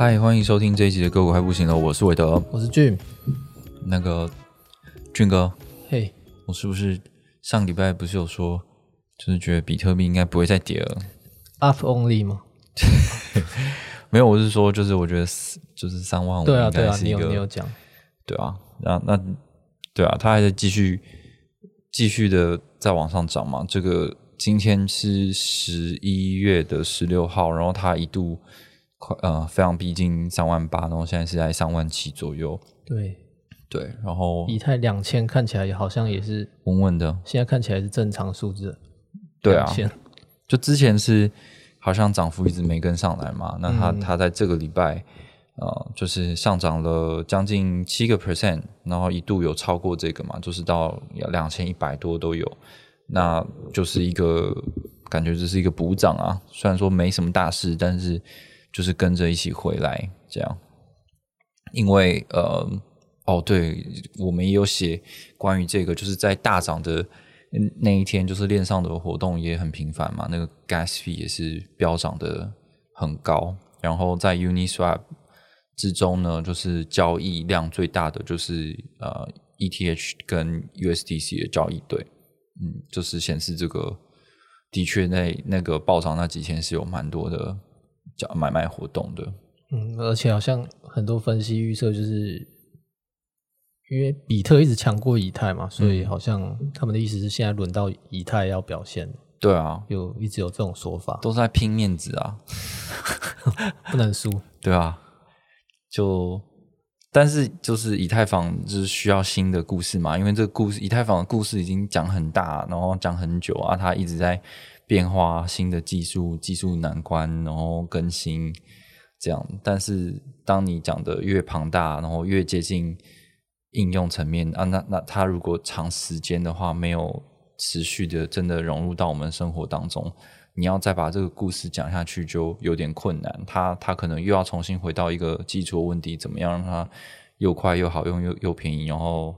嗨，欢迎收听这一集的个股还不行了，我是韦德，我是俊。那个俊哥，嘿，我是不是上礼拜不是有说，就是觉得比特币应该不会再跌了？Up only 吗？没有，我是说，就是我觉得就是三万五，对啊，对啊，你有你有讲，对啊，那那对啊，它还在继续继续的在往上涨嘛？这个今天是十一月的十六号，然后它一度。快呃，非常逼近三万八，然后现在是在三万七左右。对对，然后以太两千看起来也好像也是稳稳的，现在看起来是正常数字。对啊，就之前是好像涨幅一直没跟上来嘛，那它它在这个礼拜呃，就是上涨了将近七个 percent，然后一度有超过这个嘛，就是到两千一百多都有，那就是一个感觉这是一个补涨啊，虽然说没什么大事，但是。就是跟着一起回来，这样，因为呃，哦，对，我们也有写关于这个，就是在大涨的那一天，就是链上的活动也很频繁嘛，那个 gas fee 也是飙涨的很高。然后在 Uniswap 之中呢，就是交易量最大的就是呃 ETH 跟 USDC 的交易对，嗯，就是显示这个的确那那个暴涨那几天是有蛮多的。叫买卖活动的，嗯，而且好像很多分析预测，就是因为比特一直强过以太嘛，所以好像他们的意思是现在轮到以太要表现。对啊，有一直有这种说法，都是在拼面子啊，不能输。对啊，就但是就是以太坊就是需要新的故事嘛，因为这个故事以太坊的故事已经讲很大，然后讲很久啊，它一直在。变化新的技术，技术难关，然后更新这样。但是当你讲的越庞大，然后越接近应用层面啊，那那它如果长时间的话，没有持续的真的融入到我们生活当中，你要再把这个故事讲下去就有点困难。它它可能又要重新回到一个基础问题，怎么样让它又快又好用又又便宜，然后。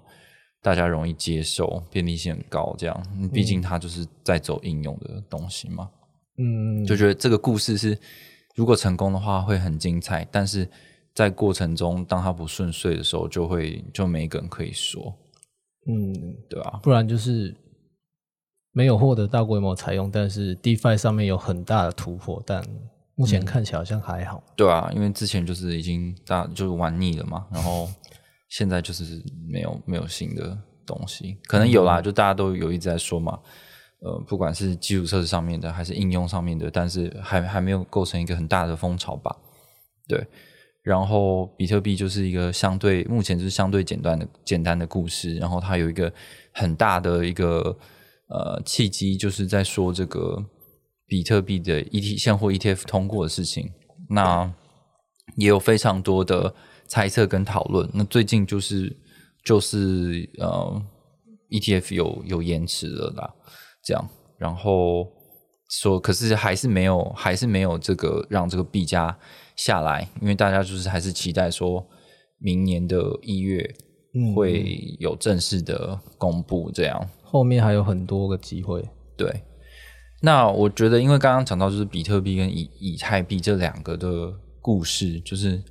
大家容易接受，便利性很高，这样，毕竟它就是在走应用的东西嘛。嗯，就觉得这个故事是如果成功的话会很精彩，但是在过程中当它不顺遂的时候，就会就没一个人可以说。嗯，对吧？不然就是没有获得大规模采用，但是 DeFi 上面有很大的突破，但目前看起来好像还好。对啊，因为之前就是已经大就是玩腻了嘛，然后。现在就是没有没有新的东西，可能有啦，就大家都有一直在说嘛，呃，不管是基础设施上面的还是应用上面的，但是还还没有构成一个很大的风潮吧？对，然后比特币就是一个相对目前就是相对简单的简单的故事，然后它有一个很大的一个呃契机，就是在说这个比特币的 ET 现货 ETF 通过的事情，那也有非常多的。猜测跟讨论，那最近就是就是呃，ETF 有有延迟了啦，这样，然后说，可是还是没有，还是没有这个让这个币价下来，因为大家就是还是期待说明年的一月会有正式的公布，这样后面还有很多个机会。对，那我觉得，因为刚刚讲到就是比特币跟以以太币这两个的故事，就是。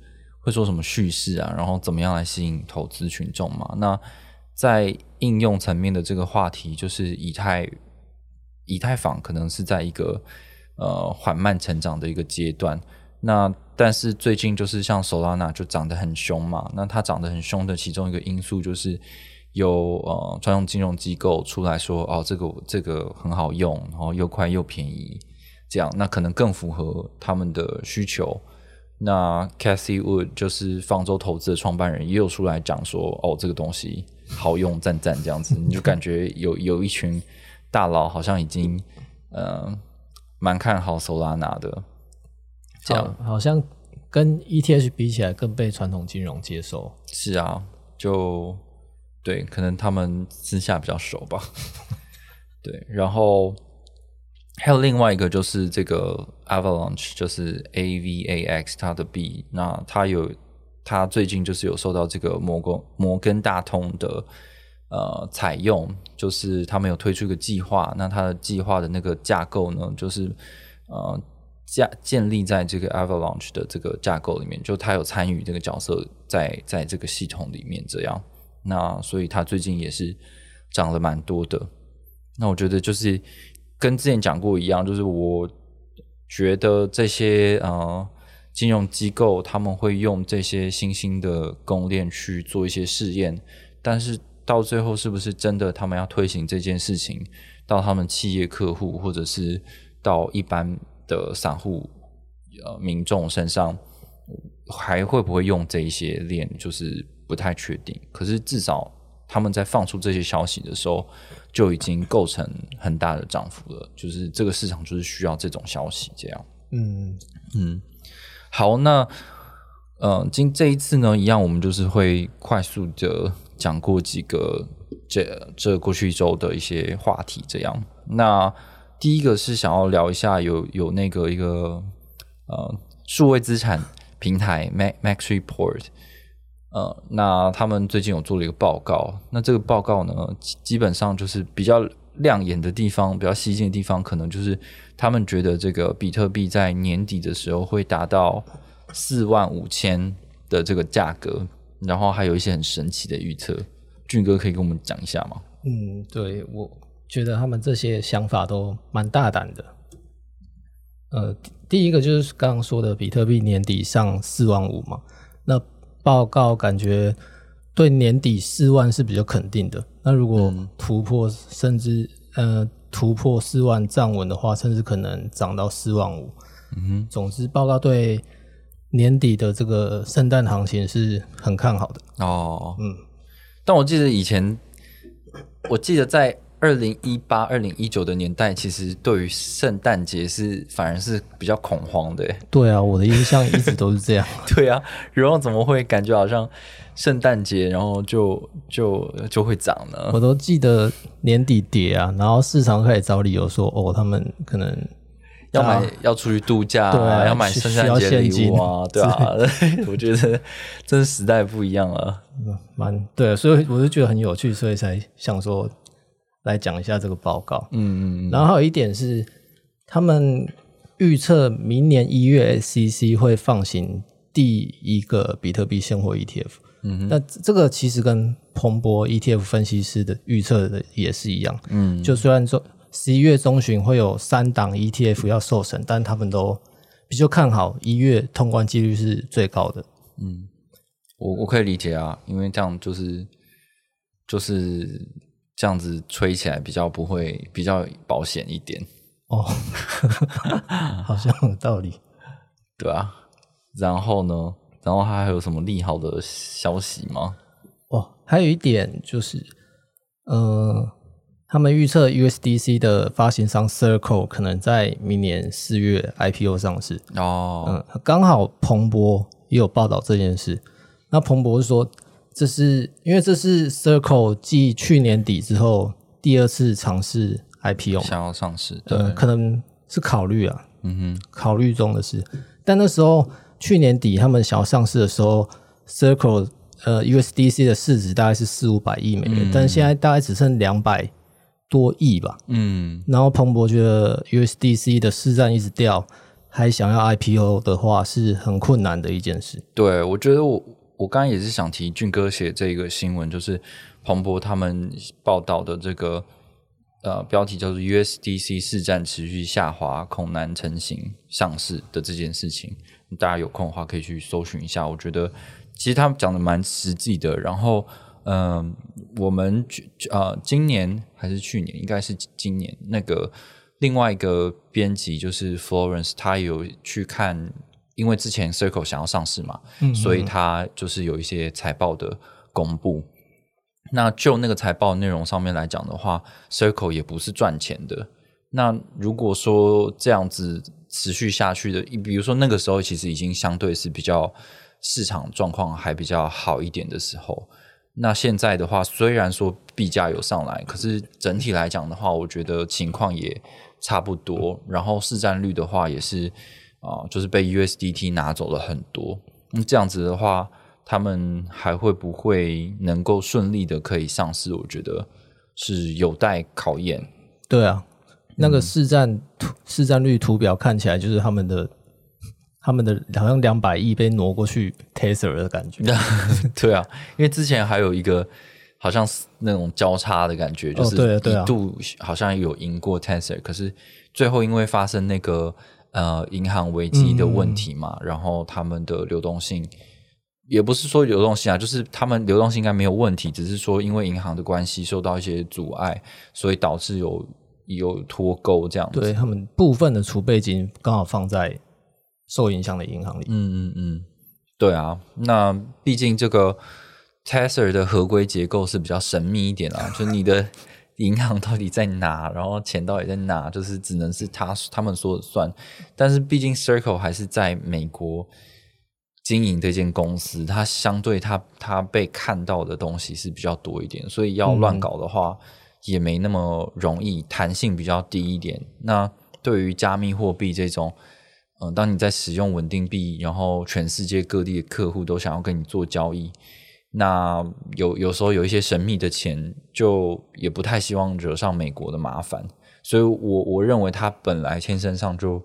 会说什么叙事啊？然后怎么样来吸引投资群众嘛？那在应用层面的这个话题，就是以太以太坊可能是在一个呃缓慢成长的一个阶段。那但是最近就是像 Solana 就涨得很凶嘛。那它涨得很凶的其中一个因素就是有呃专用金融机构出来说哦，这个这个很好用，然后又快又便宜，这样那可能更符合他们的需求。那 Cathy Wood 就是方舟投资的创办人，也有出来讲说，哦，这个东西好用，赞赞这样子，你就感觉有有一群大佬好像已经，呃，蛮看好 Solana 的，这样，好像跟 ETH 比起来更被传统金融接受。是啊，就对，可能他们私下比较熟吧。对，然后还有另外一个就是这个 Avalanche，就是 AVAX 它的币，那它有它最近就是有受到这个摩根摩根大通的呃采用，就是他们有推出一个计划，那它的计划的那个架构呢，就是呃架建立在这个 Avalanche 的这个架构里面，就它有参与这个角色在在这个系统里面这样，那所以它最近也是涨了蛮多的。那我觉得就是跟之前讲过一样，就是我觉得这些呃金融机构他们会用这些新兴的公链去做一些试验，但是到最后是不是真的他们要推行这件事情到他们企业客户或者是到一般的散户呃民众身上，还会不会用这一些链，就是不太确定。可是至少他们在放出这些消息的时候。就已经构成很大的涨幅了，就是这个市场就是需要这种消息，这样。嗯嗯，好，那嗯，今这一次呢，一样，我们就是会快速的讲过几个这这过去一周的一些话题，这样。那第一个是想要聊一下，有有那个一个呃数位资产平台 Max Max Report。呃，那他们最近有做了一个报告，那这个报告呢，基本上就是比较亮眼的地方，比较吸睛的地方，可能就是他们觉得这个比特币在年底的时候会达到四万五千的这个价格，然后还有一些很神奇的预测。俊哥可以跟我们讲一下吗？嗯，对，我觉得他们这些想法都蛮大胆的。呃，第一个就是刚刚说的比特币年底上四万五嘛，那。报告感觉对年底四万是比较肯定的。那如果突破，甚至呃突破四万站稳的话，甚至可能涨到四万五。嗯哼，总之报告对年底的这个圣诞行情是很看好的。哦，嗯，但我记得以前，我记得在。二零一八、二零一九的年代，其实对于圣诞节是反而是比较恐慌的。对啊，我的印象一直都是这样。对啊，然后怎么会感觉好像圣诞节，然后就就就会涨呢？我都记得年底跌啊，然后市场开始找理由说，哦，他们可能要买要出去度假，对啊，要买圣诞节礼物啊，对啊。我觉得真时代不一样了，蛮对，所以我就觉得很有趣，所以才想说。来讲一下这个报告，嗯嗯，然后还有一点是，他们预测明年一月 SEC 会放行第一个比特币现货 ETF，嗯，那这个其实跟彭博 ETF 分析师的预测的也是一样，嗯，就虽然说十一月中旬会有三档 ETF 要受审，但他们都比较看好一月通关几率是最高的，嗯，我我可以理解啊，因为这样就是就是。这样子吹起来比较不会比较保险一点哦，好像有道理，对啊。然后呢？然后还有什么利好的消息吗？哦，还有一点就是，呃，他们预测 USDC 的发行商 Circle 可能在明年四月 IPO 上市哦。嗯，刚好彭博也有报道这件事。那彭博是说。这是因为这是 Circle 继去年底之后第二次尝试 IPO，想要上市，对，可能是考虑啊，嗯哼，考虑中的事。但那时候去年底他们想要上市的时候，Circle 呃 USDC 的市值大概是四五百亿美元，但现在大概只剩两百多亿吧，嗯。然后彭博觉得 USDC 的市占一直掉，还想要 IPO 的话是很困难的一件事。对，我觉得我。我刚刚也是想提俊哥写这个新闻，就是彭博他们报道的这个呃标题叫做 USDC 市占持续下滑，恐难成型上市的这件事情。大家有空的话可以去搜寻一下。我觉得其实他们讲的蛮实际的。然后嗯，我们呃今年还是去年，应该是今年那个另外一个编辑就是 Florence，他有去看。因为之前 Circle 想要上市嘛，所以它就是有一些财报的公布。那就那个财报内容上面来讲的话，Circle 也不是赚钱的。那如果说这样子持续下去的，比如说那个时候其实已经相对是比较市场状况还比较好一点的时候。那现在的话，虽然说币价有上来，可是整体来讲的话，我觉得情况也差不多。然后市占率的话，也是啊，就是被 USDT 拿走了很多。那这样子的话，他们还会不会能够顺利的可以上市？我觉得是有待考验。对啊，那个市占图市占率图表看起来就是他们的。他们的好像两百亿被挪过去 t e s e r 的感觉，对啊，因为之前还有一个好像是那种交叉的感觉，就是一度好像有赢过 t e s e r 可是最后因为发生那个呃银行危机的问题嘛，然后他们的流动性也不是说流动性啊，就是他们流动性应该没有问题，只是说因为银行的关系受到一些阻碍，所以导致有有脱钩这样。对他们部分的储备金刚好放在。受影响的银行里，嗯嗯嗯，对啊，那毕竟这个 Tether 的合规结构是比较神秘一点啊，就你的银行到底在哪，然后钱到底在哪，就是只能是他他们说了算。但是毕竟 Circle 还是在美国经营这间公司，它相对它它被看到的东西是比较多一点，所以要乱搞的话也没那么容易，弹性比较低一点。那对于加密货币这种。嗯，当你在使用稳定币，然后全世界各地的客户都想要跟你做交易，那有有时候有一些神秘的钱，就也不太希望惹上美国的麻烦，所以我我认为他本来天生上就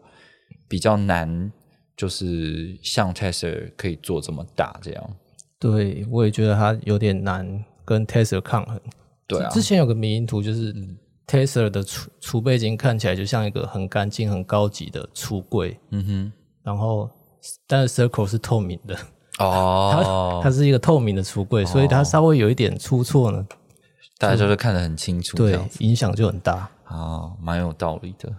比较难，就是像 Tesla 可以做这么大这样。对，我也觉得他有点难跟 Tesla 抗衡。对啊，之前有个迷因图就是。Tesla 的储储备金看起来就像一个很干净、很高级的橱柜，嗯哼。然后，但是 Circle 是透明的哦，它它是一个透明的橱柜，所以它稍微有一点出错呢，大家就会看得很清楚，对，影响就很大啊，蛮有道理的。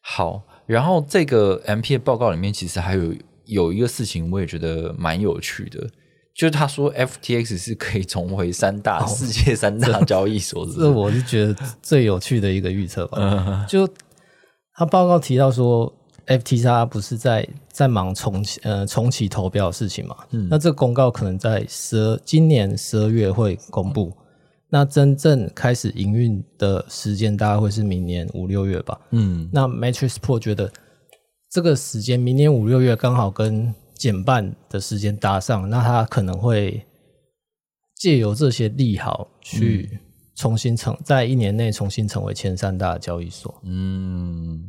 好，然后这个 MP 的报告里面其实还有有一个事情，我也觉得蛮有趣的。就是他说，FTX 是可以重回三大世界三大交易所，这我是觉得最有趣的一个预测吧。就他报告提到说，FTX 不是在在忙重启呃重启投标的事情嘛？嗯，那这个公告可能在十二今年十二月会公布，那真正开始营运的时间大概会是明年五六月吧？嗯，那 Matrix Pro 觉得这个时间明年五六月刚好跟。减半的时间搭上，那它可能会借由这些利好去重新成在一年内重新成为前三大交易所。嗯，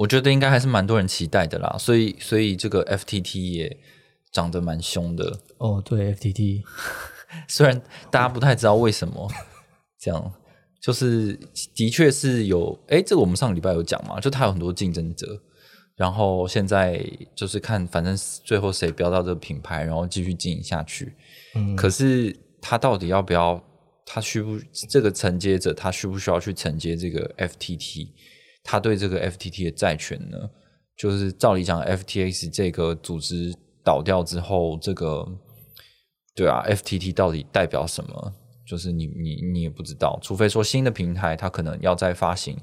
我觉得应该还是蛮多人期待的啦。所以，所以这个 FTT 也涨得蛮凶的。哦，对，FTT 虽然大家不太知道为什么这样，就是的确是有。哎，这个我们上个礼拜有讲嘛，就它有很多竞争者。然后现在就是看，反正最后谁标到这个品牌，然后继续经营下去。嗯，可是他到底要不要？他需不这个承接者，他需不需要去承接这个 FTT？他对这个 FTT 的债权呢？就是照理讲，FTX 这个组织倒掉之后，这个对啊，FTT 到底代表什么？就是你你你也不知道，除非说新的平台，它可能要再发行。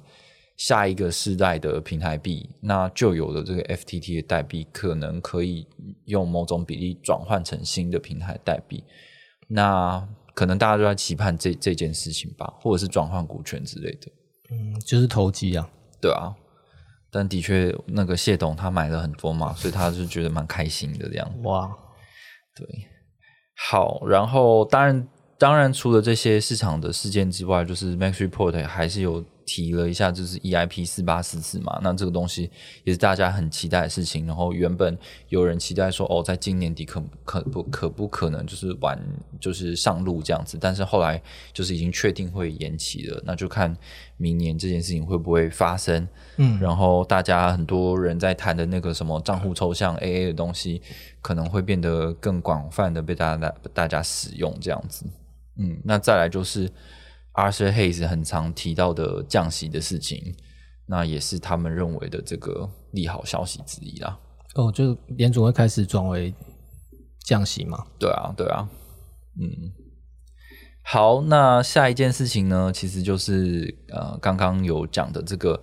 下一个世代的平台币，那就有的这个 FTT 的代币，可能可以用某种比例转换成新的平台代币。那可能大家都在期盼这这件事情吧，或者是转换股权之类的。嗯，就是投机啊，对啊。但的确，那个谢董他买了很多嘛，所以他就觉得蛮开心的这样。哇，对，好。然后当然，当然除了这些市场的事件之外，就是 Max Report 还是有。提了一下，就是 EIP 四八四四嘛，那这个东西也是大家很期待的事情。然后原本有人期待说，哦，在今年底可可不可不可能就是完就是上路这样子，但是后来就是已经确定会延期了，那就看明年这件事情会不会发生。嗯，然后大家很多人在谈的那个什么账户抽象 AA 的东西，可能会变得更广泛的被大家大家使用这样子。嗯，那再来就是。Arthur Hayes 很常提到的降息的事情，那也是他们认为的这个利好消息之一啦。哦，就联总会开始转为降息嘛？对啊，对啊。嗯，好，那下一件事情呢，其实就是呃，刚刚有讲的这个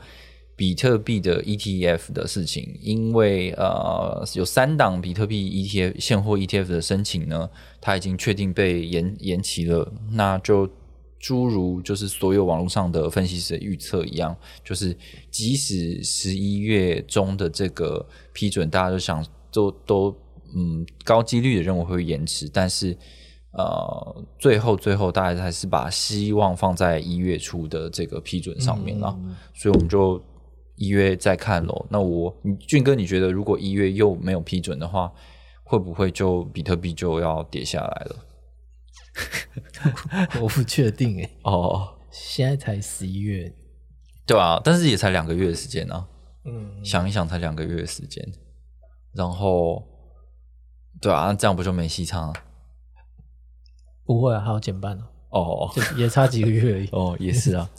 比特币的 ETF 的事情，因为呃有三档比特币 ETF 现货 ETF 的申请呢，它已经确定被延延期了，那就。诸如就是所有网络上的分析师的预测一样，就是即使十一月中的这个批准，大家都想都都嗯高几率的认为会延迟，但是呃最后最后大家还是把希望放在一月初的这个批准上面了，所以我们就一月再看喽。那我俊哥，你觉得如果一月又没有批准的话，会不会就比特币就要跌下来了？我不确定哎。哦，现在才十一月，对啊，但是也才两个月的时间呢。嗯，想一想，才两个月的时间，然后，对啊，这样不就没戏唱了？不会啊，还要减半哦。哦，也差几个月而已。哦，也是啊。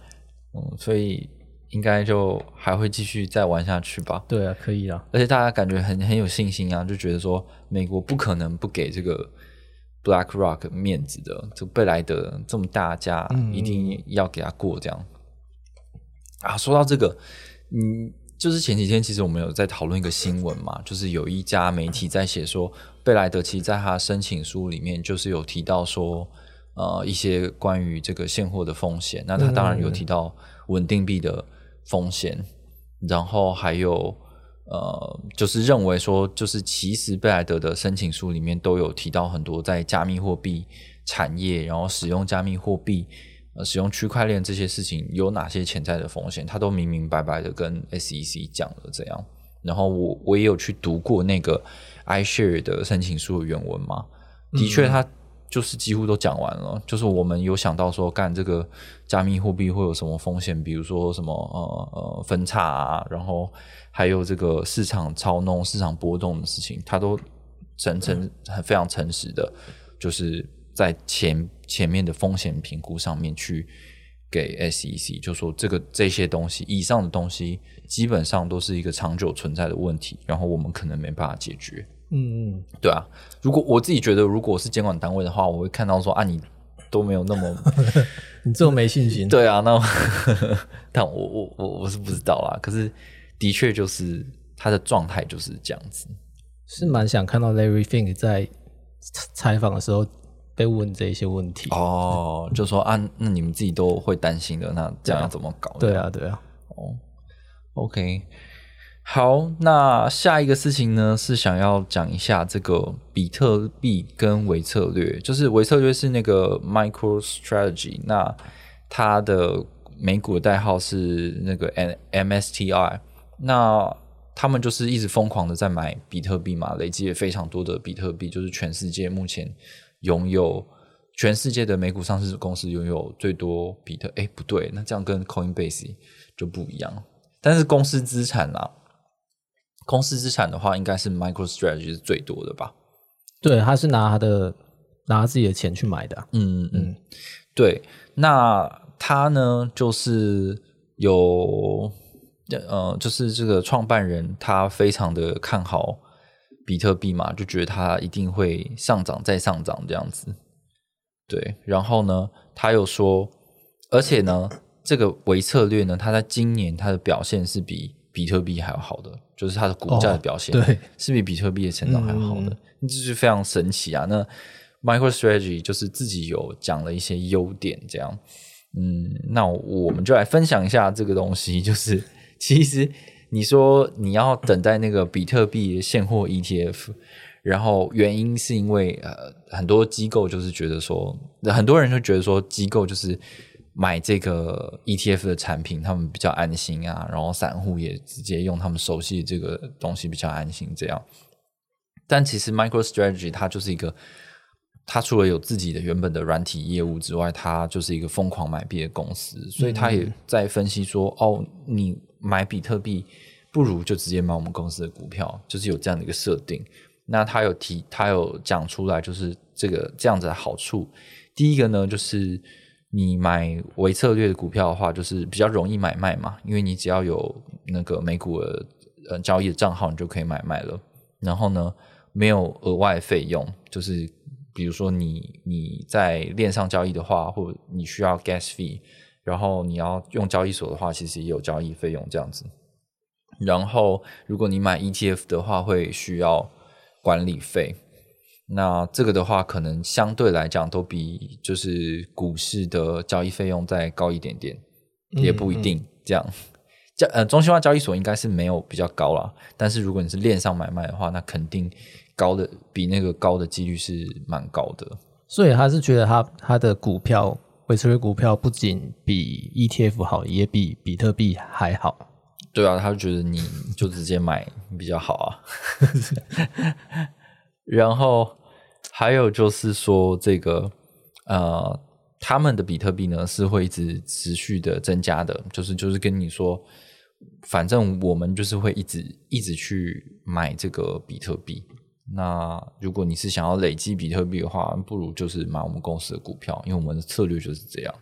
嗯，所以应该就还会继续再玩下去吧？对啊，可以啊。而且大家感觉很很有信心啊，就觉得说美国不可能不给这个。BlackRock 面子的，就贝莱德这么大家，一定要给他过这样啊。说到这个，嗯，就是前几天其实我们有在讨论一个新闻嘛，就是有一家媒体在写说，贝莱德其实在他申请书里面就是有提到说，呃，一些关于这个现货的风险。那他当然有提到稳定币的风险，然后还有。呃，就是认为说，就是其实贝莱德的申请书里面都有提到很多在加密货币产业，然后使用加密货币、呃，使用区块链这些事情有哪些潜在的风险，他都明明白白的跟 SEC 讲了这样。然后我我也有去读过那个 iShare 的申请书的原文嘛，的确他。就是几乎都讲完了，就是我们有想到说干这个加密货币会有什么风险，比如说什么呃呃分叉啊，然后还有这个市场操弄、市场波动的事情，他都真诚、很非常诚实的，就是在前前面的风险评估上面去给 SEC，就说这个这些东西以上的东西基本上都是一个长久存在的问题，然后我们可能没办法解决。嗯嗯，对啊，如果我自己觉得，如果我是监管单位的话，我会看到说啊，你都没有那么，你这么没信心。对啊，那 但我我我我是不知道啦。可是的确就是他的状态就是这样子，是蛮想看到 Larry Fink 在采访的时候被问这一些问题哦，就说啊，那你们自己都会担心的，那这样要怎么搞？对啊，对啊，哦，OK。好，那下一个事情呢是想要讲一下这个比特币跟微策略，就是微策略是那个 Micro Strategy，那它的美股的代号是那个 M M S T I，那他们就是一直疯狂的在买比特币嘛，累积了非常多的比特币，就是全世界目前拥有全世界的美股上市公司拥有最多比特，哎不对，那这样跟 Coinbase 就不一样，但是公司资产啊。公司资产的话，应该是 MicroStrategy 是最多的吧？对，他是拿他的拿自己的钱去买的。嗯嗯，对。那他呢，就是有呃，就是这个创办人，他非常的看好比特币嘛，就觉得它一定会上涨再上涨这样子。对，然后呢，他又说，而且呢，这个微策略呢，它在今年它的表现是比比特币还要好的。就是它的股价的表现，对，是比比特币的成长还好的，这是非常神奇啊！那 MicroStrategy 就是自己有讲了一些优点，这样，嗯，那我们就来分享一下这个东西。就是 其实你说你要等待那个比特币现货 ETF，然后原因是因为呃很多机构就是觉得说，很多人就觉得说机构就是。买这个 ETF 的产品，他们比较安心啊，然后散户也直接用他们熟悉的这个东西比较安心。这样，但其实 MicroStrategy 它就是一个，它除了有自己的原本的软体业务之外，它就是一个疯狂买币的公司，所以他也在分析说，哦，你买比特币不如就直接买我们公司的股票，就是有这样的一个设定。那他有提，他有讲出来，就是这个这样子的好处。第一个呢，就是。你买微策略的股票的话，就是比较容易买卖嘛，因为你只要有那个美股的呃交易的账号，你就可以买卖了。然后呢，没有额外费用，就是比如说你你在链上交易的话，或你需要 gas fee，然后你要用交易所的话，其实也有交易费用这样子。然后如果你买 ETF 的话，会需要管理费。那这个的话，可能相对来讲都比就是股市的交易费用再高一点点，也不一定这样。交呃，中心化交易所应该是没有比较高啦，但是如果你是链上买卖的话，那肯定高的比那个高的几率是蛮高的。所以他是觉得他他的股票，维持率股票不仅比 ETF 好，也比比特币还好。对啊，他就觉得你就直接买比较好啊。然后还有就是说，这个呃，他们的比特币呢是会一直持续的增加的，就是就是跟你说，反正我们就是会一直一直去买这个比特币。那如果你是想要累积比特币的话，不如就是买我们公司的股票，因为我们的策略就是这样。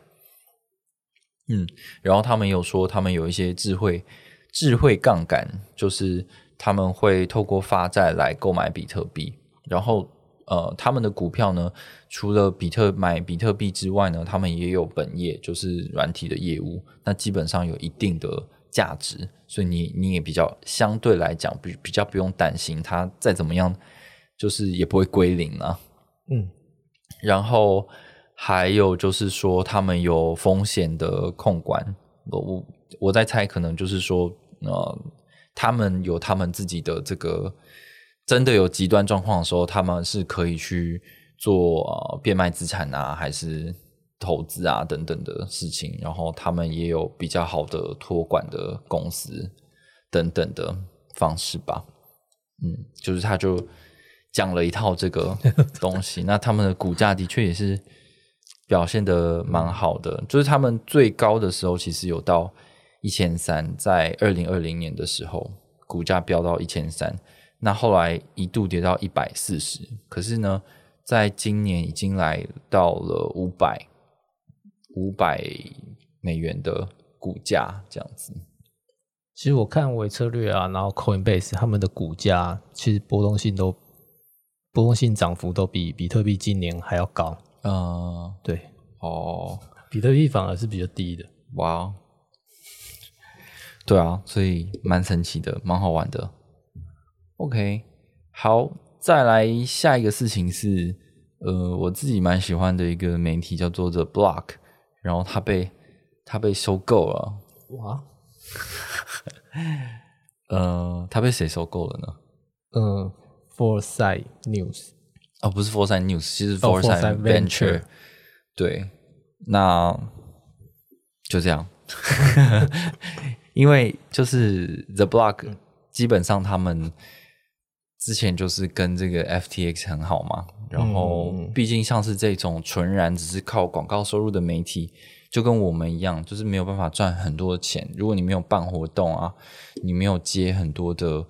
嗯，然后他们有说，他们有一些智慧智慧杠杆，就是他们会透过发债来购买比特币。然后，呃，他们的股票呢，除了比特买比特币之外呢，他们也有本业，就是软体的业务。那基本上有一定的价值，所以你你也比较相对来讲比比较不用担心它再怎么样，就是也不会归零啊。嗯，然后还有就是说，他们有风险的控管。我我我在猜，可能就是说，呃，他们有他们自己的这个。真的有极端状况的时候，他们是可以去做呃变卖资产啊，还是投资啊等等的事情。然后他们也有比较好的托管的公司等等的方式吧。嗯，就是他就讲了一套这个 东西。那他们的股价的确也是表现的蛮好的，就是他们最高的时候其实有到一千三，在二零二零年的时候，股价飙到一千三。那后来一度跌到一百四十，可是呢，在今年已经来到了五百五百美元的股价这样子。其实我看维策略啊，然后 Coinbase 他们的股价其实波动性都波动性涨幅都比比特币今年还要高。嗯，对，哦，比特币反而是比较低的。哇，对啊，所以蛮神奇的，蛮好玩的。OK，好，再来下一个事情是，呃，我自己蛮喜欢的一个媒体叫做 The Block，然后它被它被收购了。哇，呃，它被谁收购了呢？嗯，Foresight News，哦，不是 Foresight News，其实 Foresight Venture。对，那就这样，因为就是 The Block，基本上他们。之前就是跟这个 FTX 很好嘛，然后毕竟像是这种纯然只是靠广告收入的媒体，就跟我们一样，就是没有办法赚很多钱。如果你没有办活动啊，你没有接很多的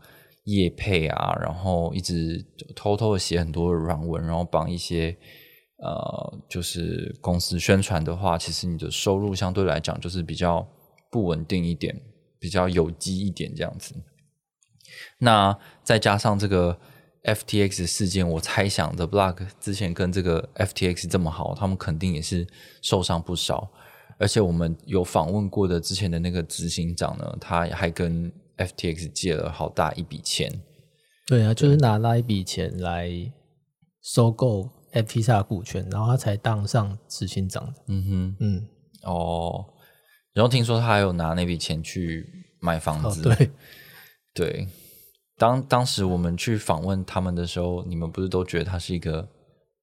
业配啊，然后一直偷偷的写很多的软文，然后帮一些呃就是公司宣传的话，其实你的收入相对来讲就是比较不稳定一点，比较有机一点这样子。那再加上这个 FTX 事件，我猜想 The Block 之前跟这个 FTX 这么好，他们肯定也是受伤不少。而且我们有访问过的之前的那个执行长呢，他还跟 FTX 借了好大一笔钱。对啊，就是拿那一笔钱来收购 FTX 股权，然后他才当上执行长的。嗯哼，嗯，哦，然后听说他还有拿那笔钱去买房子。对，对。当当时我们去访问他们的时候，你们不是都觉得他是一个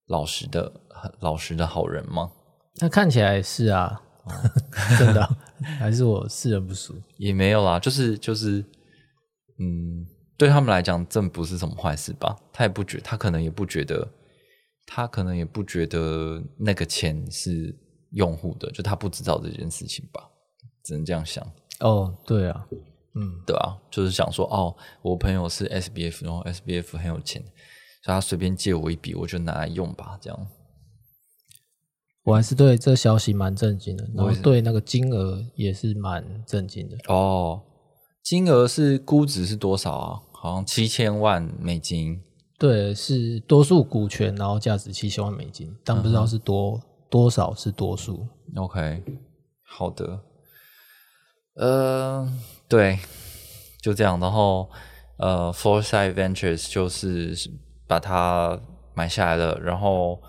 老实的、老实的好人吗？那看起来是啊，真的，还是我世人不熟？也没有啦，就是就是，嗯，对他们来讲，这不是什么坏事吧？他也不觉，他可能也不觉得，他可能也不觉得那个钱是用户的，就他不知道这件事情吧？只能这样想。哦，对啊。嗯，对啊，就是想说，哦，我朋友是 S B F，然后 S B F 很有钱，所以他随便借我一笔，我就拿来用吧，这样。我还是对这消息蛮震惊的，然后对那个金额也是蛮震惊的。哦，金额是估值是多少啊？好像七千万美金。对，是多数股权，然后价值七千万美金，但不知道是多多少是多数。OK，好的，呃。对，就这样。然后呃，Foresight Ventures 就是把它买下来了。然后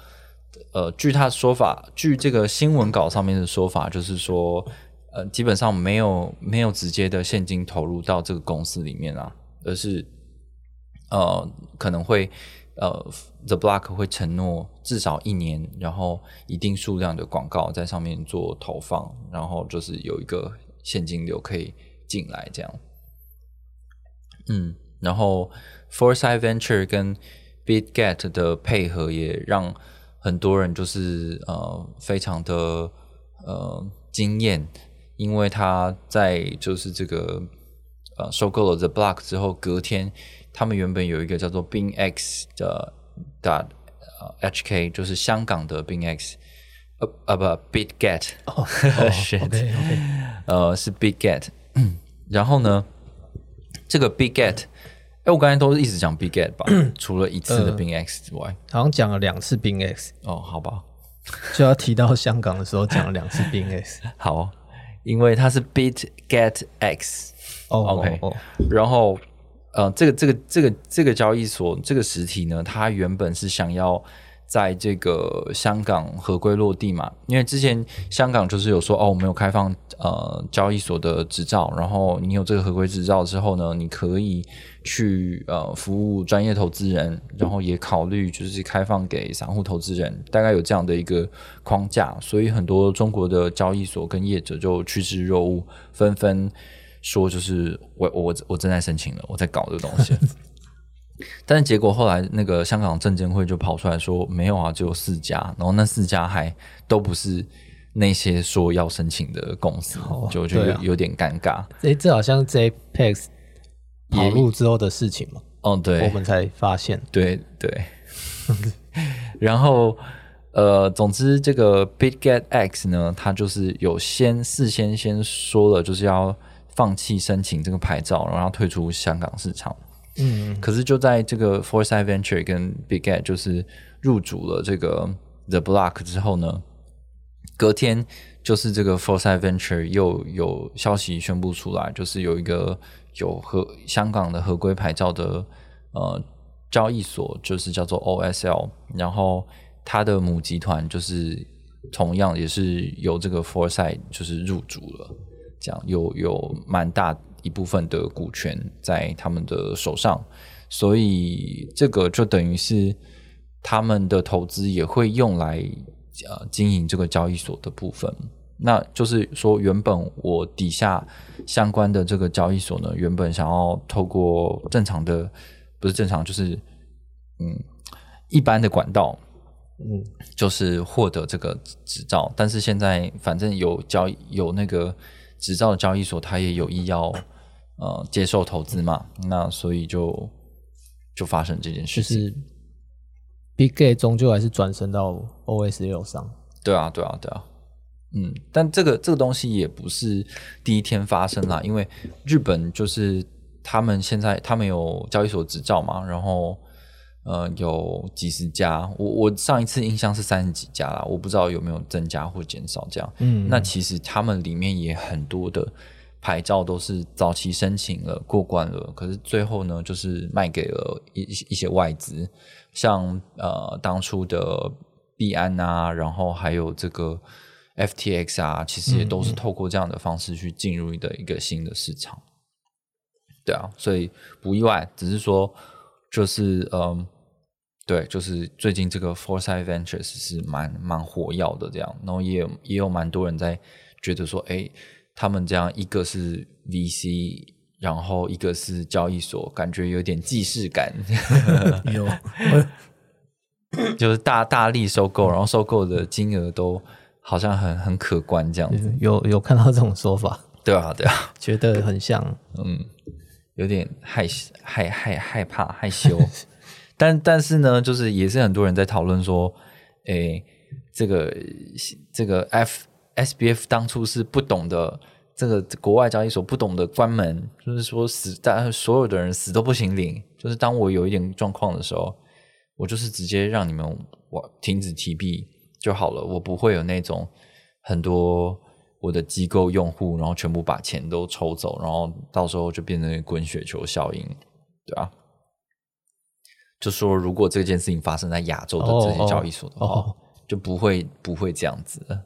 呃，据他的说法，据这个新闻稿上面的说法，就是说呃，基本上没有没有直接的现金投入到这个公司里面啊，而是呃可能会。呃，The Block 会承诺至少一年，然后一定数量的广告在上面做投放，然后就是有一个现金流可以进来，这样。嗯，然后 Foresight Venture 跟 BitGet 的配合也让很多人就是呃非常的呃惊艳，因为他在就是这个呃收购了 The Block 之后，隔天。他们原本有一个叫做 Bing X 的的呃 HK，就是香港的 Bing X，呃呃不 Big Get，哦，shit，呃是 Big Get，然后呢，这个 Big Get，哎，我刚才都是一直讲 Big Get 吧，除了一次的 Bing X 之外，好像讲了两次 Bing X，哦，好吧，就要提到香港的时候讲了两次 Bing X，好，因为它是 Bit Get X，哦，OK，然后。呃，这个这个这个这个交易所这个实体呢，它原本是想要在这个香港合规落地嘛，因为之前香港就是有说哦，我们有开放呃交易所的执照，然后你有这个合规执照之后呢，你可以去呃服务专业投资人，然后也考虑就是开放给散户投资人，大概有这样的一个框架，所以很多中国的交易所跟业者就趋之若鹜，纷纷。说就是我我我正在申请了，我在搞这个东西，但是结果后来那个香港证监会就跑出来说没有啊，只有四家，然后那四家还都不是那些说要申请的公司，就就有有点尴尬。哎，这好像 JPEX 跑路之后的事情嘛？哦，对，我们才发现，对对。然后呃，总之这个 BitGet X 呢，它就是有先事先先说了，就是要。放弃申请这个牌照，然后退出香港市场。嗯，可是就在这个 Foresight Venture 跟 BigGet 就是入主了这个 The Block 之后呢，隔天就是这个 Foresight Venture 又有消息宣布出来，就是有一个有合香港的合规牌照的呃交易所，就是叫做 OSL，然后它的母集团就是同样也是由这个 Foresight 就是入主了。这样有有蛮大一部分的股权在他们的手上，所以这个就等于是他们的投资也会用来呃经营这个交易所的部分。那就是说，原本我底下相关的这个交易所呢，原本想要透过正常的不是正常，就是嗯一般的管道，嗯，就是获得这个执照。但是现在反正有交有那个。执照的交易所，他也有意要呃接受投资嘛？那所以就就发生这件事情。就是 Big Gate 终究还是转身到 OS 六上。对啊，对啊，对啊。嗯，但这个这个东西也不是第一天发生啦，因为日本就是他们现在他们有交易所执照嘛，然后。呃，有几十家，我我上一次印象是三十几家啦，我不知道有没有增加或减少这样。嗯，那其实他们里面也很多的牌照都是早期申请了过关了，可是最后呢，就是卖给了一一些外资，像呃当初的币安啊，然后还有这个 FTX 啊，其实也都是透过这样的方式去进入的一个新的市场。对啊，所以不意外，只是说。就是嗯，对，就是最近这个 Foresight Ventures 是蛮蛮火药的这样，然后也有也有蛮多人在觉得说，哎，他们这样一个是 VC，然后一个是交易所，感觉有点既视感，有，就是大大力收购，然后收购的金额都好像很很可观这样子，有有看到这种说法，对啊对啊，觉得很像，嗯。有点害害害害怕害羞，但但是呢，就是也是很多人在讨论说，诶，这个这个 F S B F 当初是不懂得这个国外交易所不懂得关门，就是说死，但所有的人死都不行领，就是当我有一点状况的时候，我就是直接让你们我停止提币就好了，我不会有那种很多我的机构用户，然后全部把钱都抽走，然后到时候就变成滚雪球效应，对啊。就说如果这件事情发生在亚洲的这些交易所的话，就不会不会这样子了。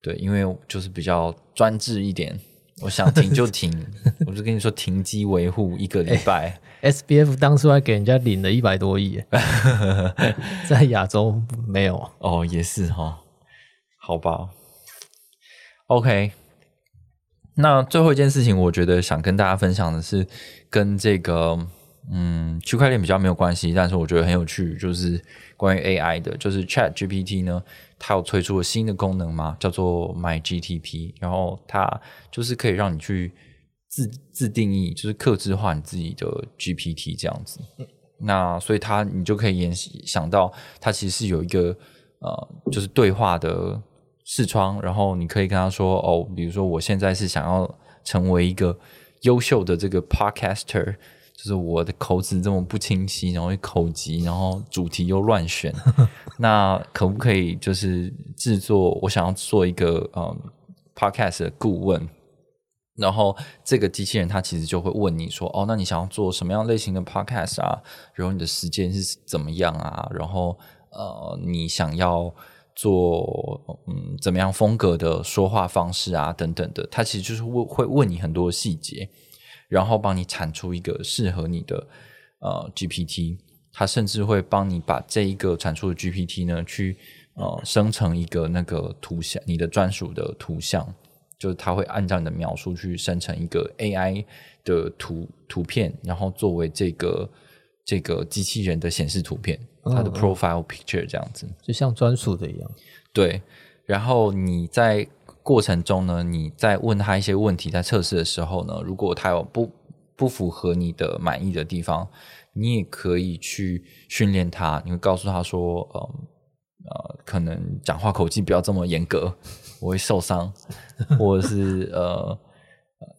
对，因为就是比较专制一点，我想停就 停，我就跟你说停机维护一个礼拜。S B F 当初还给人家领了一百多亿，在亚洲没有哦，也是哈，好吧。OK，那最后一件事情，我觉得想跟大家分享的是跟这个。嗯，区块链比较没有关系，但是我觉得很有趣，就是关于 AI 的，就是 Chat GPT 呢，它有推出了新的功能嘛，叫做 My GTP，然后它就是可以让你去自自定义，就是克制化你自己的 GPT 这样子。那所以它你就可以联想到，它其实是有一个呃，就是对话的视窗，然后你可以跟他说，哦，比如说我现在是想要成为一个优秀的这个 Podcaster。就是我的口齿这么不清晰，然后口急，然后主题又乱选，那可不可以就是制作？我想要做一个嗯 podcast 的顾问，然后这个机器人它其实就会问你说：“哦，那你想要做什么样类型的 podcast 啊？然后你的时间是怎么样啊？然后呃，你想要做嗯怎么样风格的说话方式啊？等等的，它其实就是会会问你很多细节。”然后帮你产出一个适合你的呃 GPT，它甚至会帮你把这一个产出的 GPT 呢，去呃生成一个那个图像，你的专属的图像，就是它会按照你的描述去生成一个 AI 的图图片，然后作为这个这个机器人的显示图片，它的 profile picture 这样子，就像专属的一样。对，然后你在。过程中呢，你在问他一些问题，在测试的时候呢，如果他有不不符合你的满意的地方，你也可以去训练他。你会告诉他说：“呃呃，可能讲话口气不要这么严格，我会受伤，或者是呃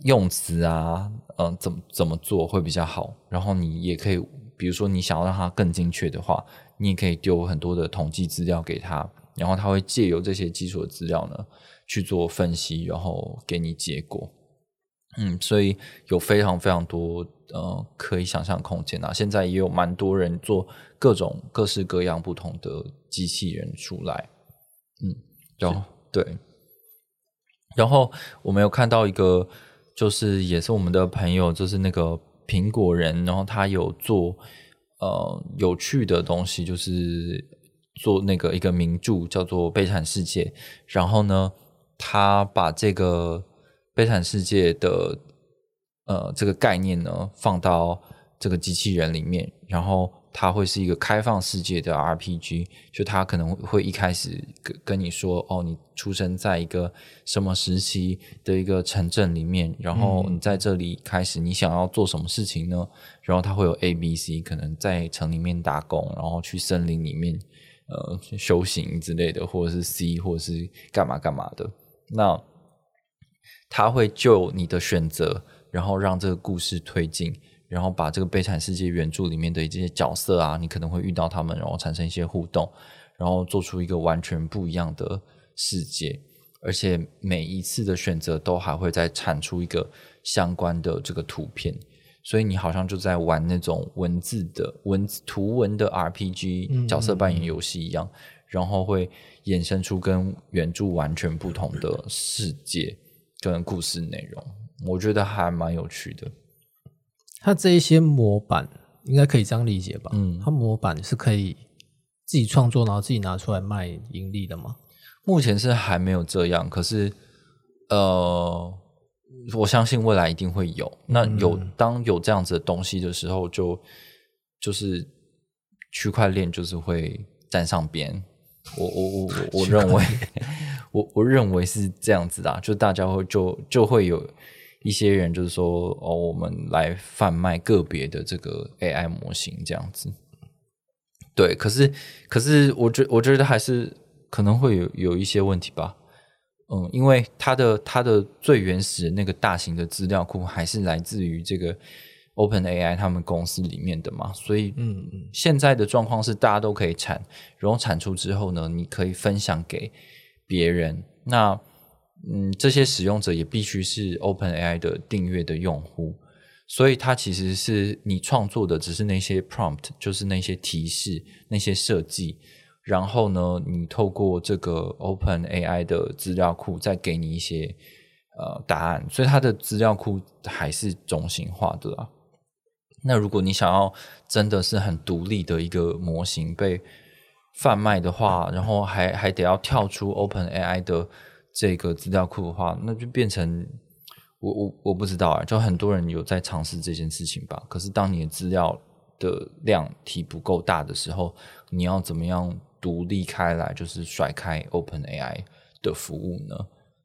用词啊，嗯，怎么怎么做会比较好。”然后你也可以，比如说你想要让他更精确的话，你也可以丢很多的统计资料给他，然后他会借由这些基础的资料呢。去做分析，然后给你结果。嗯，所以有非常非常多呃可以想象空间啊。现在也有蛮多人做各种各式各样不同的机器人出来。嗯，然后对，然后我们有看到一个，就是也是我们的朋友，就是那个苹果人，然后他有做呃有趣的东西，就是做那个一个名著叫做《悲惨世界》，然后呢。他把这个悲惨世界的呃这个概念呢放到这个机器人里面，然后它会是一个开放世界的 RPG。就它可能会一开始跟跟你说，哦，你出生在一个什么时期的一个城镇里面，然后你在这里开始，你想要做什么事情呢？然后它会有 A、B、C，可能在城里面打工，然后去森林里面呃修行之类的，或者是 C，或者是干嘛干嘛的。那他会就你的选择，然后让这个故事推进，然后把这个悲惨世界原著里面的这些角色啊，你可能会遇到他们，然后产生一些互动，然后做出一个完全不一样的世界，而且每一次的选择都还会再产出一个相关的这个图片，所以你好像就在玩那种文字的文字图文的 RPG 角色扮演游戏一样。然后会衍生出跟原著完全不同的世界跟故事内容，我觉得还蛮有趣的。它这一些模板应该可以这样理解吧？嗯，它模板是可以自己创作，然后自己拿出来卖盈利的吗？目前是还没有这样，可是呃，我相信未来一定会有。那有当有这样子的东西的时候，就就是区块链就是会站上边。我我我我 认为，我我认为是这样子的，就大家会就就会有一些人就是说，哦，我们来贩卖个别的这个 AI 模型这样子。对，可是可是，我觉我觉得还是可能会有有一些问题吧。嗯，因为它的它的最原始那个大型的资料库还是来自于这个。Open AI 他们公司里面的嘛，所以嗯，现在的状况是大家都可以产，然后产出之后呢，你可以分享给别人。那嗯，这些使用者也必须是 Open AI 的订阅的用户，所以它其实是你创作的只是那些 prompt，就是那些提示、那些设计，然后呢，你透过这个 Open AI 的资料库再给你一些呃答案，所以它的资料库还是中心化的啊。那如果你想要真的是很独立的一个模型被贩卖的话，然后还还得要跳出 Open AI 的。这个资料库的话，那就变成我我我不知道啊，就很多人有在尝试这件事情吧。可是当你的资料的量体不够大的时候，你要怎么样独立开来，就是甩开 Open AI 的服务呢？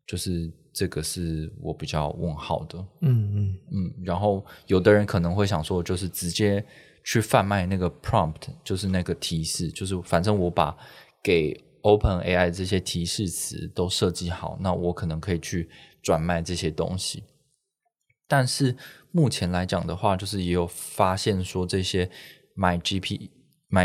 就是这个是我比较问号的。嗯嗯嗯。然后有的人可能会想说，就是直接去贩卖那个 prompt，就是那个提示，就是反正我把给。Open AI 这些提示词都设计好，那我可能可以去转卖这些东西。但是目前来讲的话，就是也有发现说，这些买 GP 买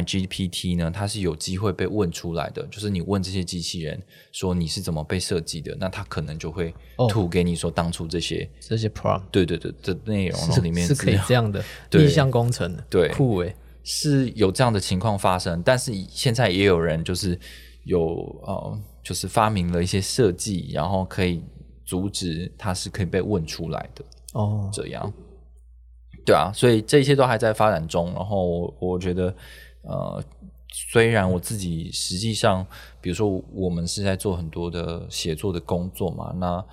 GPT 呢，它是有机会被问出来的。就是你问这些机器人说你是怎么被设计的，那它可能就会吐给你说当初这些这些 prompt 对对对的内容里面是可以这样的 逆向工程的，对酷诶，是有这样的情况发生。但是现在也有人就是。有呃，就是发明了一些设计，然后可以阻止它是可以被问出来的哦。这样，对啊，所以这些都还在发展中。然后我我觉得，呃，虽然我自己实际上，比如说我们是在做很多的写作的工作嘛，那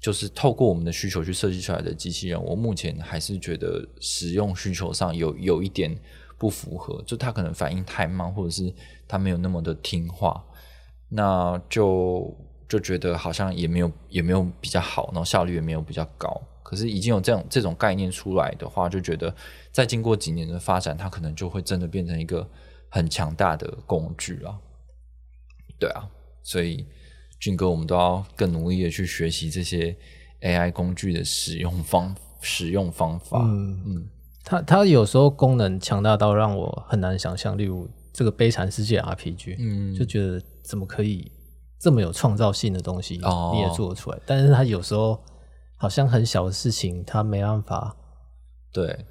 就是透过我们的需求去设计出来的机器人，我目前还是觉得使用需求上有有一点。不符合，就他可能反应太慢，或者是他没有那么的听话，那就就觉得好像也没有也没有比较好，然后效率也没有比较高。可是已经有这样这种概念出来的话，就觉得再经过几年的发展，它可能就会真的变成一个很强大的工具啊。对啊，所以俊哥，我们都要更努力的去学习这些 AI 工具的使用方使用方法。嗯嗯。它它有时候功能强大到让我很难想象，例如这个悲惨世界 RPG，嗯，就觉得怎么可以这么有创造性的东西你也做得出来？但是它有时候好像很小的事情，他没办法，对，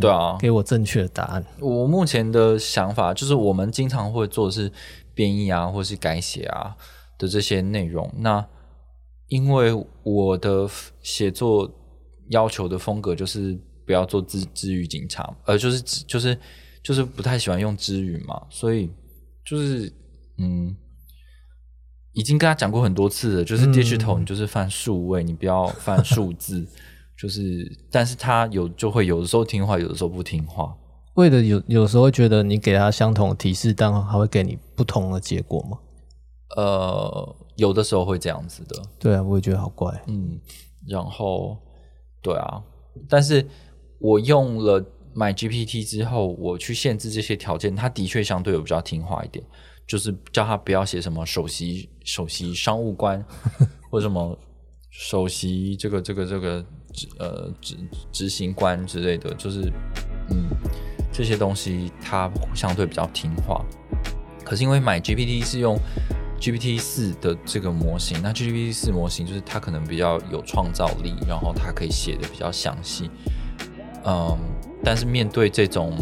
对啊，给我正确的答案。我目前的想法就是，我们经常会做的是编译啊，或是改写啊的这些内容。那因为我的写作要求的风格就是。不要做知知语警察，呃，就是就是就是不太喜欢用知语嘛，所以就是嗯，已经跟他讲过很多次了，就是 digital 你就是犯数位，你不要犯数字，就是，但是他有就会有的时候听话，有的时候不听话，为了有有时候觉得你给他相同的提示，但他会给你不同的结果吗？呃，有的时候会这样子的，对啊，我也觉得好怪，嗯，然后对啊，但是。我用了买 GPT 之后，我去限制这些条件，它的确相对有比较听话一点，就是叫他不要写什么首席首席商务官 或什么首席这个这个这个执呃执执行官之类的，就是嗯这些东西他相对比较听话。可是因为买 GPT 是用 GPT 四的这个模型，那 GPT 四模型就是它可能比较有创造力，然后它可以写的比较详细。嗯，但是面对这种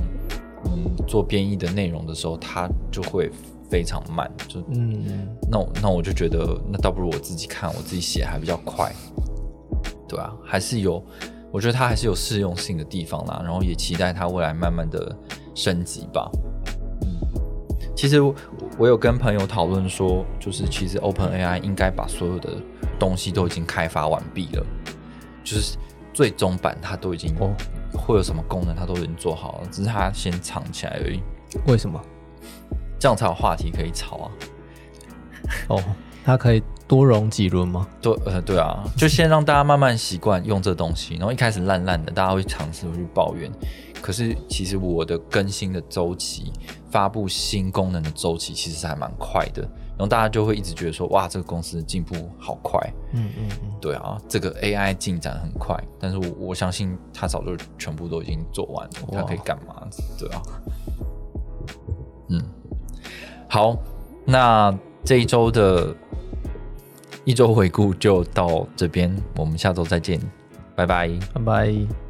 嗯做编译的内容的时候，它就会非常慢。就嗯，那那我就觉得，那倒不如我自己看，我自己写还比较快，对啊，还是有，我觉得它还是有适用性的地方啦。然后也期待它未来慢慢的升级吧。嗯，其实我有跟朋友讨论说，就是其实 Open AI 应该把所有的东西都已经开发完毕了，就是最终版它都已经哦。会有什么功能，它都已经做好了，只是它先藏起来而已。为什么？这样才有话题可以吵啊！哦，它可以多融几轮吗？对，呃，对啊，就先让大家慢慢习惯用这东西，然后一开始烂烂的，大家会尝试去抱怨。可是其实我的更新的周期、发布新功能的周期，其实还蛮快的。然后大家就会一直觉得说，哇，这个公司的进步好快，嗯嗯嗯，对啊，这个 AI 进展很快，但是我我相信它早就全部都已经做完了，它可以干嘛？对啊，嗯，好，那这一周的一周回顾就到这边，我们下周再见，拜拜，拜拜。